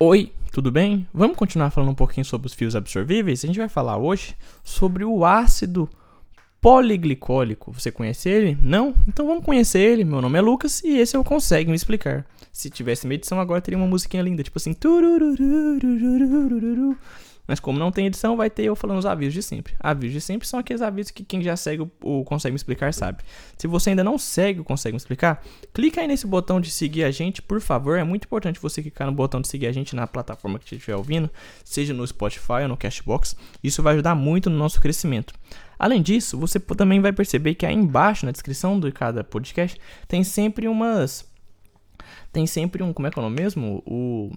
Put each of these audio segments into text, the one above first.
Oi, tudo bem? Vamos continuar falando um pouquinho sobre os fios absorvíveis? A gente vai falar hoje sobre o ácido poliglicólico. Você conhece ele? Não? Então vamos conhecer ele. Meu nome é Lucas e esse eu consigo me explicar. Se tivesse medição agora teria uma musiquinha linda, tipo assim. Mas como não tem edição, vai ter eu falando os avisos de sempre. Avisos de sempre são aqueles avisos que quem já segue o, Consegue Me Explicar sabe. Se você ainda não segue o Consegue Me Explicar, clica aí nesse botão de seguir a gente, por favor. É muito importante você clicar no botão de seguir a gente na plataforma que você estiver ouvindo, seja no Spotify ou no Cashbox. Isso vai ajudar muito no nosso crescimento. Além disso, você também vai perceber que aí embaixo, na descrição de cada podcast, tem sempre umas... Tem sempre um... Como é que é o nome mesmo? O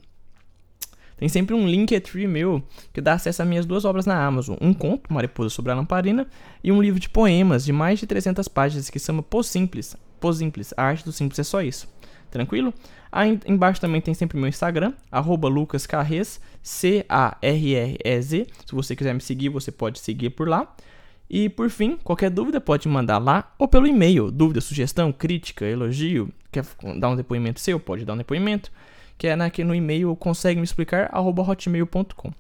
tem sempre um Linktree meu que dá acesso a minhas duas obras na Amazon. Um conto, Mariposa sobre a Lamparina, e um livro de poemas de mais de 300 páginas que chama Pô Simples. Pô Simples, a arte do simples é só isso. Tranquilo? Aí embaixo também tem sempre meu Instagram, lucascarrez, C-A-R-R-E-Z. Se você quiser me seguir, você pode seguir por lá. E por fim, qualquer dúvida pode mandar lá ou pelo e-mail. Dúvida, sugestão, crítica, elogio, quer dar um depoimento seu, pode dar um depoimento que é aqui no e-mail consegue me explicar hotmail.com.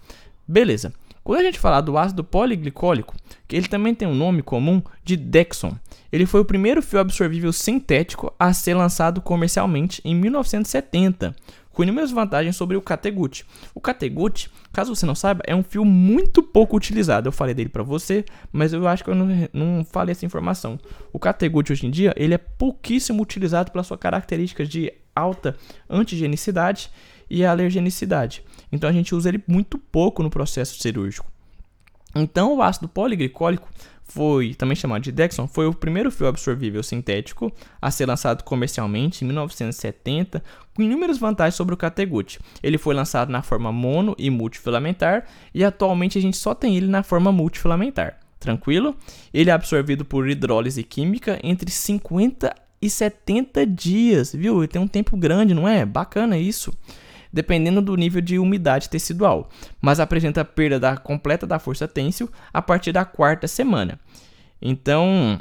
Beleza. Quando a gente falar do ácido poliglicólico, que ele também tem um nome comum de Dexon, ele foi o primeiro fio absorvível sintético a ser lançado comercialmente em 1970, com inúmeras vantagens sobre o Categut. O Categut, caso você não saiba, é um fio muito pouco utilizado. Eu falei dele para você, mas eu acho que eu não, não falei essa informação. O Categut hoje em dia, ele é pouquíssimo utilizado pela sua característica de alta antigenicidade e alergenicidade. Então a gente usa ele muito pouco no processo cirúrgico. Então o ácido poliglicólico foi, também chamado de Dexon, foi o primeiro fio absorvível sintético a ser lançado comercialmente em 1970, com inúmeras vantagens sobre o Categut. Ele foi lançado na forma mono e multifilamentar e atualmente a gente só tem ele na forma multifilamentar. Tranquilo? Ele é absorvido por hidrólise química entre 50 e 70 dias, viu? Tem um tempo grande, não é? Bacana isso. Dependendo do nível de umidade tecidual, mas apresenta perda da, completa da força têncil a partir da quarta semana. Então,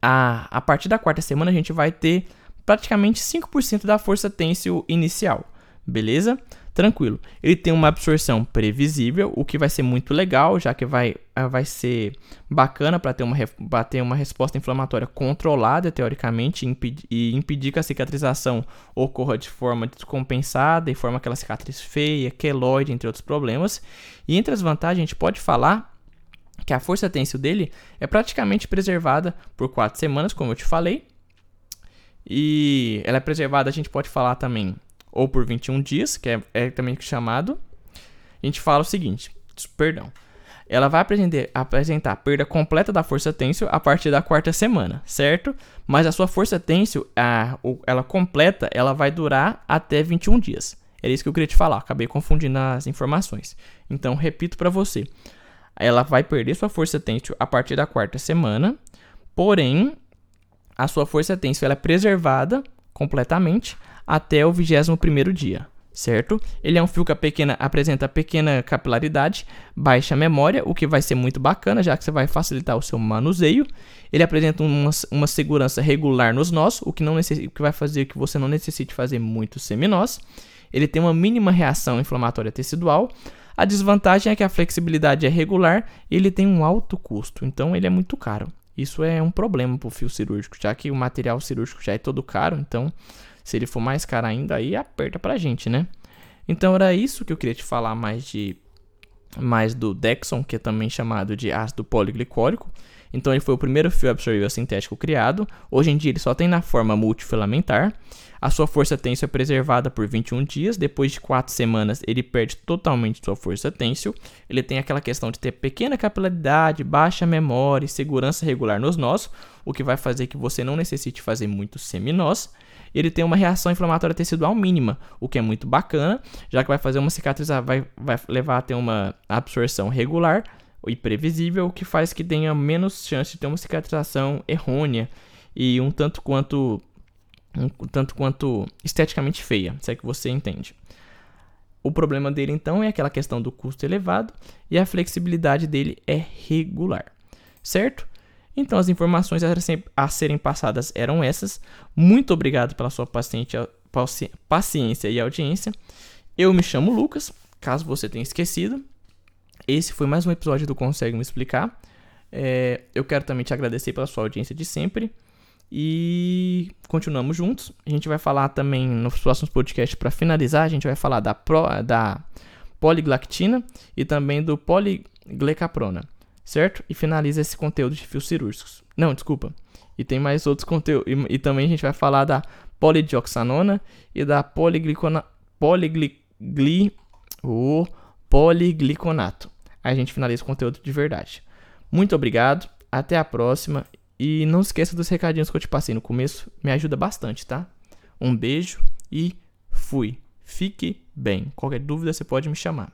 a, a partir da quarta semana, a gente vai ter praticamente 5% da força têncil inicial, beleza? Tranquilo. Ele tem uma absorção previsível, o que vai ser muito legal, já que vai, ah, vai ser bacana para ter, uma, ter uma resposta inflamatória controlada, teoricamente, impedir, e impedir que a cicatrização ocorra de forma descompensada e forma aquela cicatriz feia, queloide, entre outros problemas. E entre as vantagens, a gente pode falar que a força têncil dele é praticamente preservada por 4 semanas, como eu te falei. E ela é preservada, a gente pode falar também ou por 21 dias, que é, é também chamado, a gente fala o seguinte, perdão, ela vai apresentar, perda completa da força têncil a partir da quarta semana, certo? Mas a sua força têncil, a, ela completa, ela vai durar até 21 dias. Era isso que eu queria te falar, acabei confundindo as informações. Então, repito para você. Ela vai perder sua força têncil a partir da quarta semana, porém, a sua força têncil ela é preservada completamente até o 21º dia, certo? Ele é um fio que pequena, apresenta pequena capilaridade, baixa memória, o que vai ser muito bacana, já que você vai facilitar o seu manuseio. Ele apresenta uma, uma segurança regular nos nós, o que, não necess, o que vai fazer que você não necessite fazer muito seminós. Ele tem uma mínima reação inflamatória tecidual. A desvantagem é que a flexibilidade é regular e ele tem um alto custo, então ele é muito caro. Isso é um problema para o fio cirúrgico, já que o material cirúrgico já é todo caro, então se ele for mais caro ainda, aí aperta pra gente, né? Então era isso que eu queria te falar mais de mais do Dexon, que é também chamado de ácido poliglicólico. Então ele foi o primeiro fio absorvível sintético criado. Hoje em dia ele só tem na forma multifilamentar. A sua força têncil é preservada por 21 dias. Depois de 4 semanas, ele perde totalmente sua força têncil. Ele tem aquela questão de ter pequena capilaridade, baixa memória e segurança regular nos nós, o que vai fazer que você não necessite fazer muitos seminós ele tem uma reação inflamatória tecidual mínima, o que é muito bacana, já que vai fazer uma cicatrizar, vai, vai levar a ter uma absorção regular e previsível, o que faz que tenha menos chance de ter uma cicatrização errônea e um tanto quanto um tanto quanto esteticamente feia, se é que você entende. O problema dele então é aquela questão do custo elevado e a flexibilidade dele é regular, certo? Então as informações a serem passadas eram essas. Muito obrigado pela sua paciência e audiência. Eu me chamo Lucas, caso você tenha esquecido. Esse foi mais um episódio do Consegue Me Explicar. É, eu quero também te agradecer pela sua audiência de sempre. E continuamos juntos. A gente vai falar também nos próximos podcasts para finalizar. A gente vai falar da, pro, da poliglactina e também do poliglecaprona, certo? E finaliza esse conteúdo de fios cirúrgicos. Não, desculpa. E tem mais outros conteúdos. E, e, também a gente vai falar da polidioxanona e da poliglicona, poligli, o poligliconato. A gente finaliza o conteúdo de verdade. Muito obrigado, até a próxima e não esqueça dos recadinhos que eu te passei no começo, me ajuda bastante, tá? Um beijo e fui. Fique bem. Qualquer dúvida você pode me chamar.